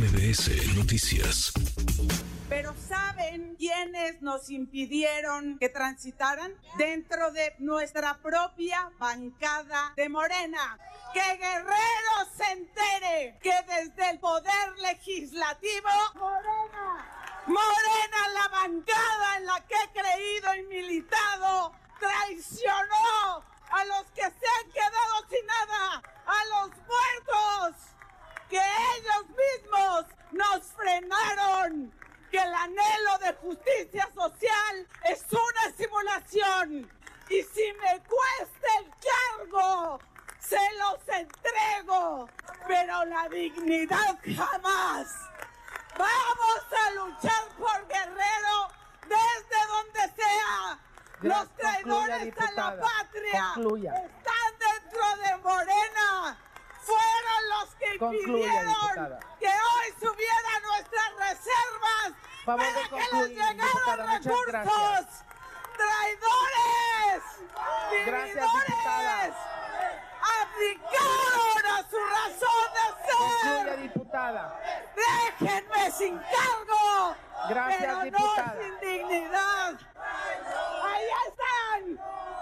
MBS Noticias. Pero ¿saben quiénes nos impidieron que transitaran? Dentro de nuestra propia bancada de Morena. Que Guerrero se entere que desde el poder legislativo, Morena, Morena, la bancada en la que he creído y militado, traicionó a los que se han quedado sin nada, a los muertos, que ellos nos frenaron, que el anhelo de justicia social es una simulación. Y si me cuesta el cargo, se los entrego, pero la dignidad jamás. Vamos a luchar por Guerrero desde donde sea. Los traidores a la patria están dentro de Morena. Fueron los que impidieron que hoy subieran nuestras reservas para que les llegaran recursos. ¡Traidores! ¡Traidores! ¡Abdicaron a su razón de ser! diputada. ¡Déjenme sin cargo! Gracias, pero diputada. no sin dignidad. ¡Ahí están!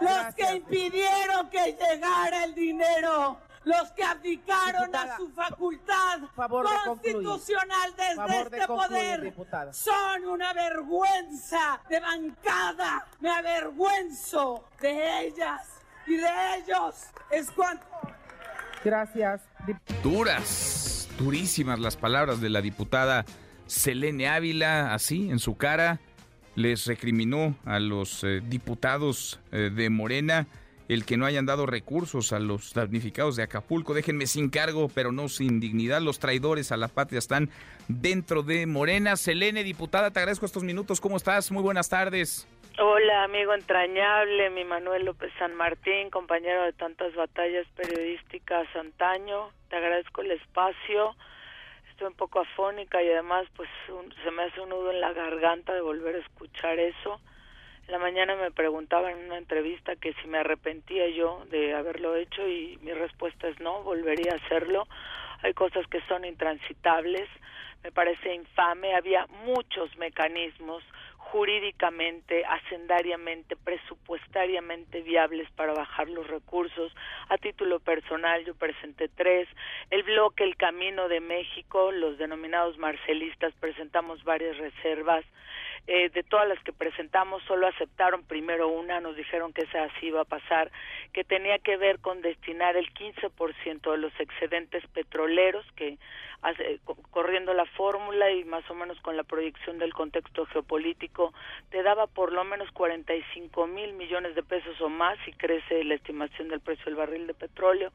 Los que impidieron que llegara el dinero. Los que abdicaron Diputada, a su facultad favor de concluir. constitucional desde Favor de este concluir, poder diputada. son una vergüenza de bancada. Me avergüenzo de ellas y de ellos. Es cuanto. Gracias. Duras, durísimas las palabras de la diputada Selene Ávila, así en su cara les recriminó a los eh, diputados eh, de Morena el que no hayan dado recursos a los damnificados de Acapulco. Déjenme sin cargo, pero no sin dignidad. Los traidores a la patria están dentro de Morena. Selene, diputada, te agradezco estos minutos. ¿Cómo estás? Muy buenas tardes. Hola, amigo entrañable, mi Manuel López San Martín, compañero de tantas batallas periodísticas antaño. Te agradezco el espacio. Estoy un poco afónica y además pues un- se me hace un nudo en la garganta de volver a escuchar eso. La mañana me preguntaban en una entrevista que si me arrepentía yo de haberlo hecho y mi respuesta es no, volvería a hacerlo. Hay cosas que son intransitables, me parece infame, había muchos mecanismos jurídicamente, hacendariamente, presupuestariamente viables para bajar los recursos. A título personal yo presenté tres. El bloque El Camino de México, los denominados marcelistas, presentamos varias reservas. Eh, de todas las que presentamos, solo aceptaron primero una, nos dijeron que esa así iba a pasar, que tenía que ver con destinar el 15% de los excedentes petroleros, que corriendo la fórmula y más o menos con la proyección del contexto geopolítico, te daba por lo menos 45 mil millones de pesos o más si crece la estimación del precio del barril de petróleo.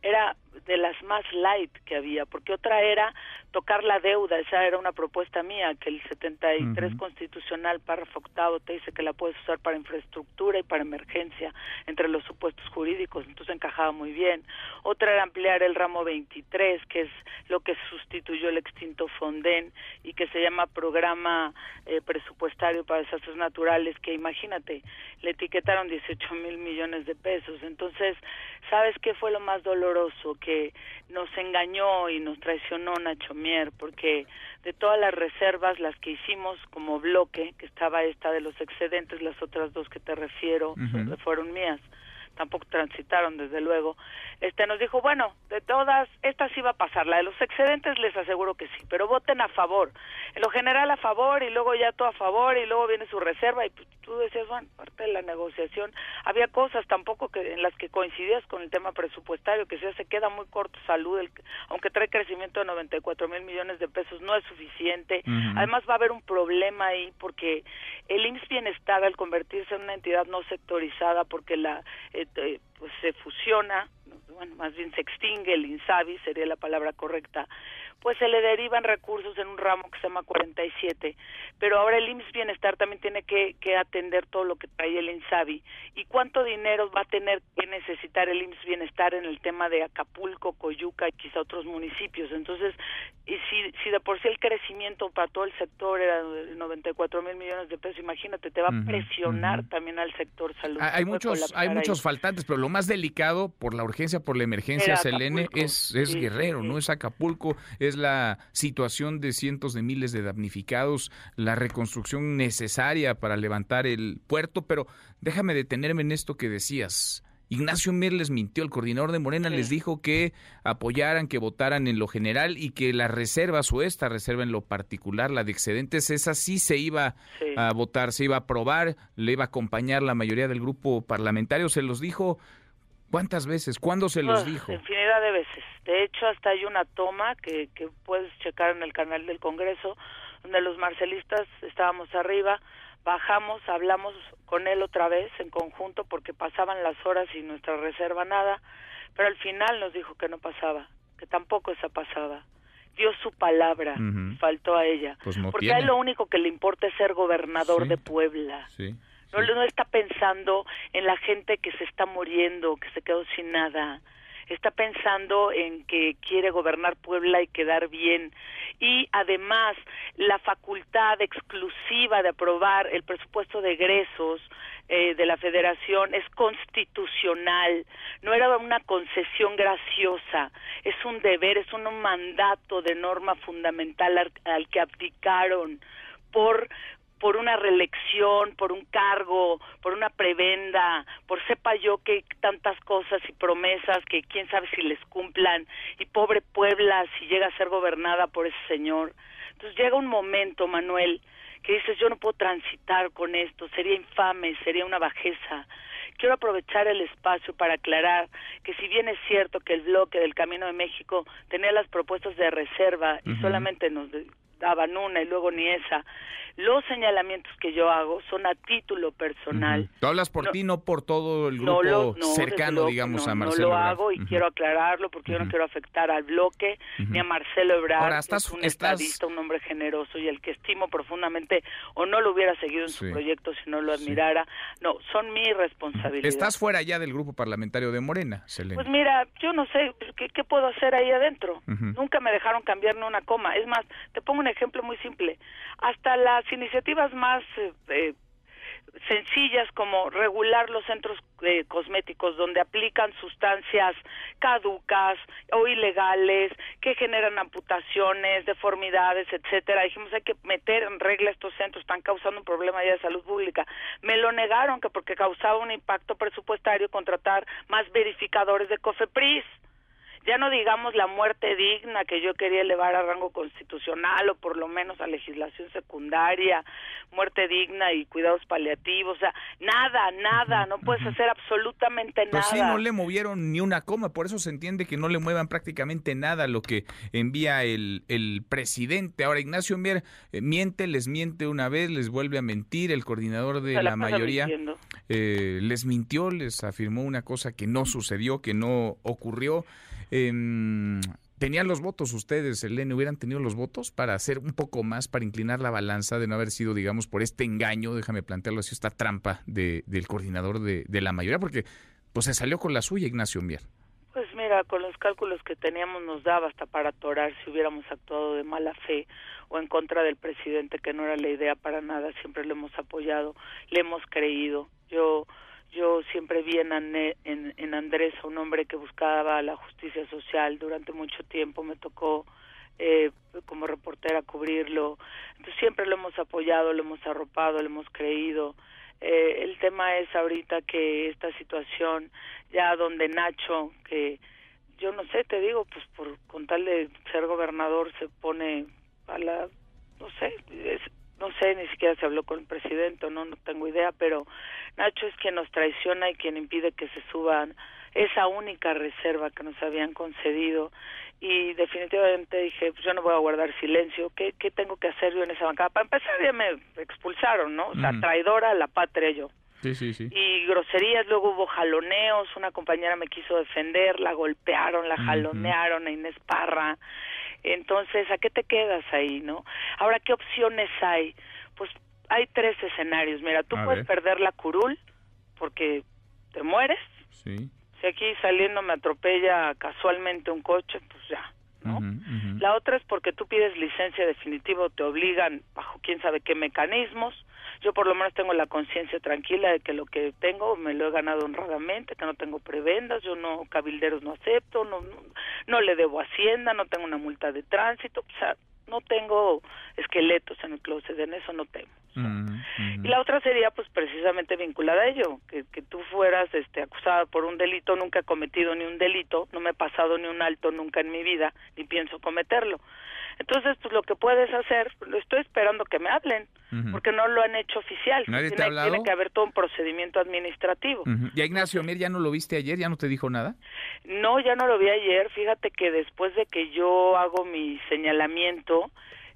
Era de las más light que había, porque otra era tocar la deuda, esa era una propuesta mía, que el 73 Ujú. Constitucional, párrafo octavo, te dice que la puedes usar para infraestructura y para emergencia entre los supuestos jurídicos, entonces encajaba muy bien. Otra era ampliar el ramo 23, que es lo que sustituyó el extinto Fonden y que se llama Programa eh, Presupuestario para Desastres Naturales, que imagínate, le etiquetaron 18 mil millones de pesos. Entonces, ¿sabes qué fue lo más doloroso? Que nos engañó y nos traicionó Nacho Mier, porque de todas las reservas, las que hicimos como bloque, que estaba esta de los excedentes, las otras dos que te refiero fueron mías tampoco transitaron desde luego. Este nos dijo bueno de todas esta sí va a pasar la de los excedentes les aseguro que sí pero voten a favor. En lo general a favor y luego ya todo a favor y luego viene su reserva y pues, tú decías bueno parte de la negociación había cosas tampoco que en las que coincidías con el tema presupuestario que ya se queda muy corto salud el- aunque trae crecimiento de 94 mil millones de pesos no es suficiente. Además va a haber un problema ahí porque el IMSS Bienestar al convertirse en una entidad no sectorizada porque la eh, eh, pues se fusiona bueno, más bien se extingue el INSABI, sería la palabra correcta, pues se le derivan recursos en un ramo que se llama 47, pero ahora el IMSS Bienestar también tiene que, que atender todo lo que trae el INSABI. ¿Y cuánto dinero va a tener que necesitar el IMSS Bienestar en el tema de Acapulco, Coyuca y quizá otros municipios? Entonces, y si, si de por sí el crecimiento para todo el sector era de 94 mil millones de pesos, imagínate, te va a presionar también al sector salud. Hay muchos, hay ahí. muchos faltantes, pero lo más delicado por la urgencia, por la emergencia, Selene, es, es Sí, Guerrero, sí, no es Acapulco. Eh, es la situación de cientos de miles de damnificados, la reconstrucción necesaria para levantar el puerto, pero déjame detenerme en esto que decías. Ignacio Mier les mintió, el coordinador de Morena les dijo que apoyaran, que votaran en lo general y que la reserva o esta reserva en lo particular, la de excedentes, esa sí se iba a votar, se iba a aprobar, le iba a acompañar la mayoría del grupo parlamentario, se los dijo ¿Cuántas veces? ¿Cuándo se los dijo? Infinidad de veces. De hecho, hasta hay una toma que, que puedes checar en el canal del Congreso, donde los marcelistas estábamos arriba, bajamos, hablamos con él otra vez en conjunto porque pasaban las horas y nuestra reserva nada, pero al final nos dijo que no pasaba, que tampoco esa pasaba. Dio su palabra, faltó a ella. Pues porque a él lo único que le importa es ser gobernador de Puebla. Sí. No, no está pensando en la gente que se está muriendo, que se quedó sin nada. Está pensando en que quiere gobernar Puebla y quedar bien. Y además, la facultad exclusiva de aprobar el presupuesto de egresos eh, de la federación es constitucional, no era una concesión graciosa, es un deber, es un mandato de norma fundamental al, al que abdicaron por por una reelección, por un cargo, por una prebenda, por sepa yo que tantas cosas y promesas que quién sabe si les cumplan, y pobre Puebla si llega a ser gobernada por ese señor. Entonces llega un momento, Manuel, que dices, yo no puedo transitar con esto, sería infame, sería una bajeza. Quiero aprovechar el espacio para aclarar que si bien es cierto que el bloque del Camino de México tenía las propuestas de reserva y solamente nos daban una y luego ni esa, los señalamientos que yo hago son a título personal. Tú hablas por ti, no por todo el grupo cercano, digamos, a Marcelo No lo hago y quiero aclararlo porque yo no quiero afectar al bloque ni a Marcelo Ebrard, que es un estadista, un hombre generoso y el que estimo profundamente, o no lo hubiera seguido en su proyecto si no lo admirara. No, son mi responsabilidad. Estás fuera ya del grupo parlamentario de Morena, Selena. Pues mira, yo no sé qué, puedo hacer ahí adentro. Nunca me dejaron cambiar ni una coma. Es más, te pongo un ejemplo muy simple. Hasta las iniciativas más eh, eh, sencillas como regular los centros eh, cosméticos donde aplican sustancias caducas o ilegales que generan amputaciones, deformidades, etcétera. Dijimos hay que meter en regla estos centros, están causando un problema ya de salud pública. Me lo negaron que porque causaba un impacto presupuestario contratar más verificadores de COFEPRIS ya no digamos la muerte digna que yo quería elevar a rango constitucional o por lo menos a legislación secundaria, muerte digna y cuidados paliativos, o sea, nada, nada, no puedes hacer absolutamente nada. Pues sí, no le movieron ni una coma, por eso se entiende que no le muevan prácticamente nada lo que envía el, el presidente. Ahora, Ignacio Mier eh, miente, les miente una vez, les vuelve a mentir, el coordinador de la, mayoría eh, les mintió, les afirmó una cosa que no sucedió, que no ocurrió. Eh, ¿Tenían los votos ustedes, Elena? ¿Hubieran tenido los votos para hacer un poco más, para inclinar la balanza de no haber sido, digamos, por este engaño, déjame plantearlo así, esta trampa de, del coordinador de, la mayoría? Porque pues se salió con la suya Ignacio Mier. Pues mira, con los cálculos que teníamos nos daba hasta para atorar si hubiéramos actuado de mala fe o en contra del presidente, que no era la idea para nada, siempre lo hemos apoyado, le hemos creído. Yo yo siempre vi en, en, Andrés a un hombre que buscaba la justicia social durante mucho tiempo, me tocó eh, como reportera cubrirlo, entonces siempre lo hemos apoyado, lo hemos arropado, lo hemos creído. Eh, el tema es ahorita que esta situación, ya donde Nacho, que yo no sé, te digo, pues por con tal de ser gobernador se pone a la, no sé, es, no sé, ni siquiera se habló con el presidente, no, no tengo idea, pero Nacho es quien nos traiciona y quien impide que se suban esa única reserva que nos habían concedido y definitivamente dije, pues yo no voy a guardar silencio, ¿qué, qué tengo que hacer yo en esa bancada? Para empezar ya me expulsaron, ¿no? O sea, traidora a la patria yo. Sí, sí, sí. Y groserías, luego hubo jaloneos, una compañera me quiso defender, la golpearon, la jalonearon a Inés Parra. Entonces, ¿a qué te quedas ahí, no? Ahora, ¿qué opciones hay? Pues hay tres escenarios. Mira, tú puedes perder la curul porque te mueres. Sí. Si aquí saliendo me atropella casualmente un coche, pues ya, ¿no? La otra es porque tú pides licencia definitiva te obligan bajo quién sabe qué mecanismos. Yo por lo menos tengo la conciencia tranquila de que lo que tengo me lo he ganado honradamente, que no tengo prebendas, yo no cabilderos no acepto, no, no, no le debo hacienda, no tengo una multa de tránsito, o sea, no tengo esqueletos en el closet, en eso no tengo. Y la otra sería pues precisamente vinculada a ello, que, que tú fueras este acusada por un delito, nunca he cometido ni un delito, no me he pasado ni un alto nunca en mi vida, ni pienso cometerlo. Entonces, pues lo que puedes hacer, lo estoy esperando que me hablen, porque no lo han hecho oficial. ¿Nadie te tiene, ha hablado? tiene que haber todo un procedimiento administrativo. Ujú. ¿Ya Ignacio Mier ya no lo viste ayer? ¿Ya no te dijo nada? No, ya no lo vi ayer. Fíjate que después de que yo hago mi señalamiento,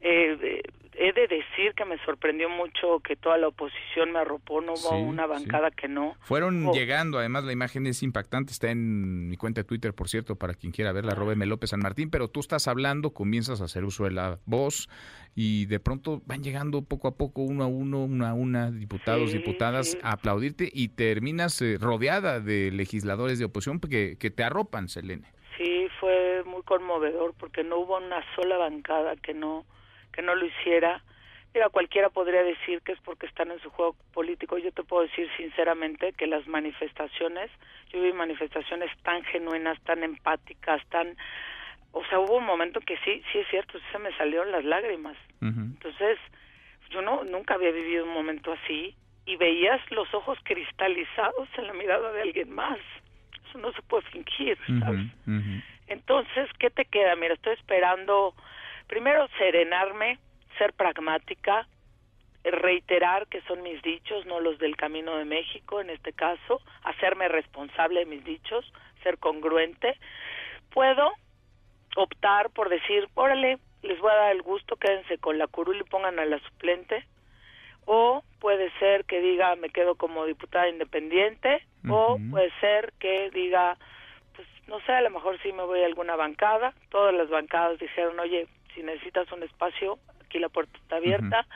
eh, eh, he de decir que me sorprendió mucho que toda la oposición me arropó, no hubo Sí, una sí. bancada que no. Fueron Oh. llegando, además la imagen es impactante, está en mi cuenta de Twitter, por cierto, para quien quiera verla, arroba M. López San Martín, pero tú estás hablando, comienzas a hacer uso de la voz y de pronto van llegando poco a poco, uno a uno, una a una, diputados, Sí, diputadas, a aplaudirte y terminas eh, rodeada de legisladores de oposición que, que te arropan, Selene. Sí, fue muy conmovedor porque no hubo una sola bancada que no que no lo hiciera. Mira, cualquiera podría decir que es porque están en su juego político. Yo te puedo decir sinceramente que las manifestaciones, yo vi manifestaciones tan genuinas, tan empáticas, tan... O sea, hubo un momento que sí, sí es cierto, sí se me salieron las lágrimas. Entonces, yo no nunca había vivido un momento así y veías los ojos cristalizados en la mirada de alguien más. Eso no se puede fingir, ¿sabes? Entonces, ¿qué te queda? Mira, estoy esperando primero serenarme, ser pragmática, reiterar que son mis dichos, no los del Camino de México en este caso, hacerme responsable de mis dichos, ser congruente. Puedo optar por decir, órale, les voy a dar el gusto, quédense con la curul y pongan a la suplente. O puede ser que diga, me quedo como diputada independiente. O puede ser que diga, pues no sé, a lo mejor sí me voy a alguna bancada. Todas las bancadas dijeron, oye, si necesitas un espacio, aquí la puerta está abierta.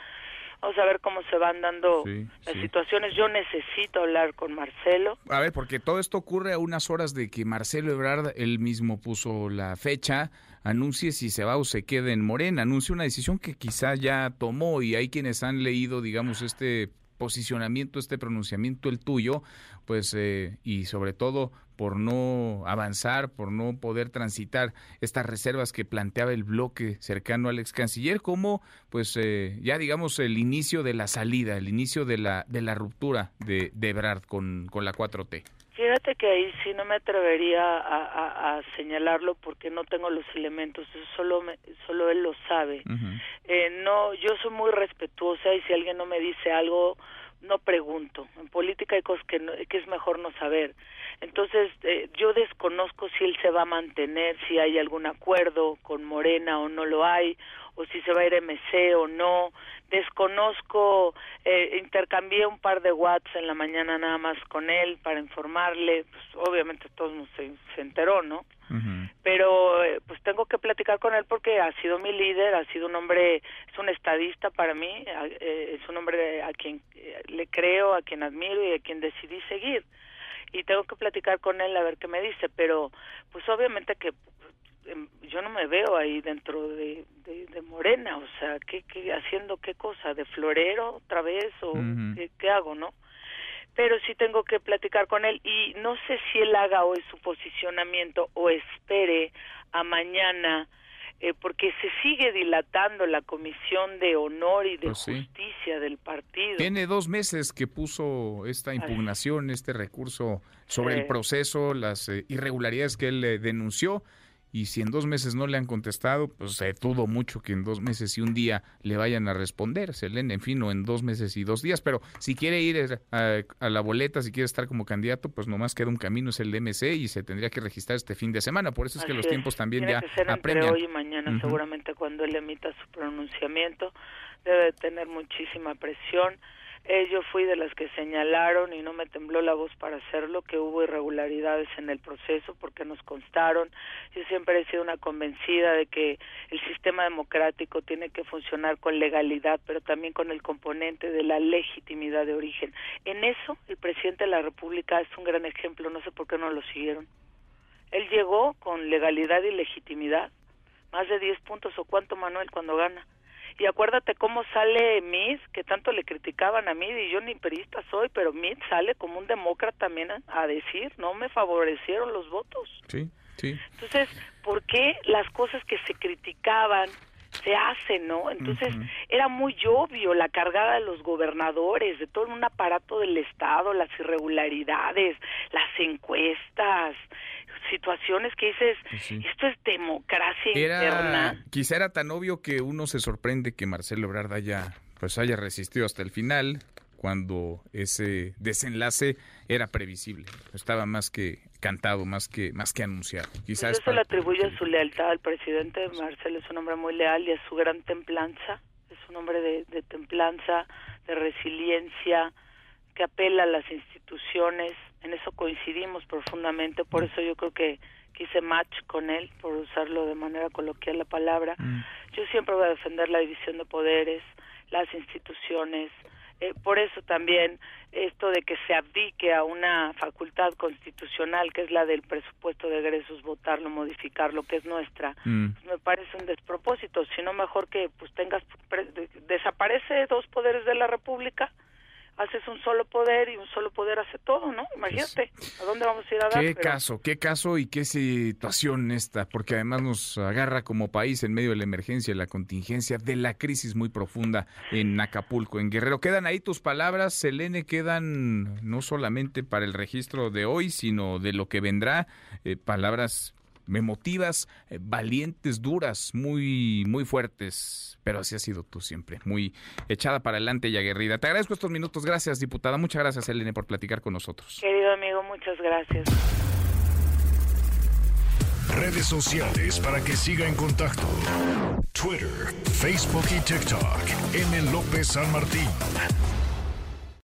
Vamos a ver cómo se van dando Sí, las sí. situaciones. Yo necesito hablar con Marcelo. A ver, porque todo esto ocurre a unas horas de que Marcelo Ebrard, él mismo puso la fecha, anuncie si se va o se queda en Morena, anuncie una decisión que quizá ya tomó y hay quienes han leído, digamos, este posicionamiento, este pronunciamiento, el tuyo, pues, eh, y sobre todo por no avanzar, por no poder transitar estas reservas que planteaba el bloque cercano al ex canciller, como, pues, eh, ya digamos, el inicio de la salida, el inicio de la, de la ruptura de, de Ebrard con, con la 4T. Fíjate que ahí sí no me atrevería a, a- a señalarlo porque no tengo los elementos, eso solo, me- solo él lo sabe. Eh, no, yo soy muy respetuosa y si alguien no me dice algo, no pregunto. En política hay cosas que, no- que es mejor no saber. Entonces, eh, yo desconozco si él se va a mantener, si hay algún acuerdo con Morena o no lo hay, o si se va a ir MC o no. Desconozco, eh, intercambié un par de watts en la mañana nada más con él para informarle. Pues, obviamente todo el mundo se, se enteró, ¿no? Pero eh, pues tengo que platicar con él porque ha sido mi líder, ha sido un hombre, es un estadista para mí, eh, es un hombre a quien eh, le creo, a quien admiro y a quien decidí seguir. Y tengo que platicar con él a ver qué me dice, pero pues obviamente que yo no me veo ahí dentro de, de, de Morena, o sea, ¿qué, qué, haciendo qué cosa? ¿De florero otra vez o qué, qué hago, no? pero sí tengo que platicar con él y no sé si él haga hoy su posicionamiento o espere a mañana eh, porque se sigue dilatando la comisión de honor y de Pues sí. justicia del partido. Tiene dos meses que puso esta impugnación, este recurso sobre el proceso, las eh, irregularidades que él eh, denunció. Y si en dos meses no le han contestado, pues eh, dudo mucho que en dos meses y un día le vayan a responder, Selene, en fin, o en dos meses y dos días. Pero si quiere ir eh, a, a la boleta, si quiere estar como candidato, pues nomás queda un camino, es el de MC y se tendría que registrar este fin de semana. Por eso es que los es. tiempos también Tiene ya que ser entre hoy y mañana, seguramente cuando él emita su pronunciamiento, debe de tener muchísima presión. Eh, yo fui de las que señalaron y no me tembló la voz para hacerlo, que hubo irregularidades en el proceso porque nos constaron. Yo siempre he sido una convencida de que el sistema democrático tiene que funcionar con legalidad, pero también con el componente de la legitimidad de origen. En eso, el presidente de la República es un gran ejemplo, no sé por qué no lo siguieron. Él llegó con legalidad y legitimidad, más de 10 puntos o cuánto Manuel cuando gana. Y acuérdate cómo sale Mid, que tanto le criticaban a Mid, y yo ni periodista soy, pero Mid sale como un demócrata también a, a decir, no me favorecieron los votos. Sí, sí. Entonces, ¿por qué las cosas que se criticaban se hacen, no? Entonces, era muy obvio la cargada de los gobernadores, de todo un aparato del Estado, las irregularidades, las encuestas, situaciones que dices, Pues sí. esto es democracia Era, interna. quizá era tan obvio que uno se sorprende que Marcelo Ebrard haya, pues haya resistido hasta el final, cuando ese desenlace era previsible. Estaba más que cantado, más que, más que anunciado. Pues Quizás parte le lo que- su lealtad al presidente. Marcelo es un hombre muy leal y a su gran templanza. Es un hombre de, de templanza, de resiliencia, que apela a las instituciones. En eso coincidimos profundamente. Por eso yo creo que, hice match con él, por usarlo de manera coloquial la palabra. Mm. Yo siempre voy a defender la división de poderes, las instituciones. Eh, por eso también esto de que se abdique a una facultad constitucional, que es la del presupuesto de egresos, votarlo, modificarlo, que es nuestra, Mm. pues me parece un despropósito. Sino mejor que pues tengas, pre- desaparece dos poderes de la República, haces un solo poder y un solo poder hace todo, ¿no? Imagínate, ¿a dónde vamos a ir a dar? Qué Pero- caso, qué caso y qué situación esta, porque además nos agarra como país en medio de la emergencia, la contingencia, de la crisis muy profunda en Acapulco, en Guerrero. Quedan ahí tus palabras, Selene, quedan no solamente para el registro de hoy, sino de lo que vendrá, eh, palabras emotivas, eh, valientes, duras, muy, muy fuertes, pero así has sido tú siempre, muy echada para adelante y aguerrida. Te agradezco estos minutos, gracias diputada, muchas gracias Selene por platicar con nosotros. Querido amigo, muchas gracias. Redes sociales para que siga en contacto: Twitter, Facebook y TikTok. M. López San Martín.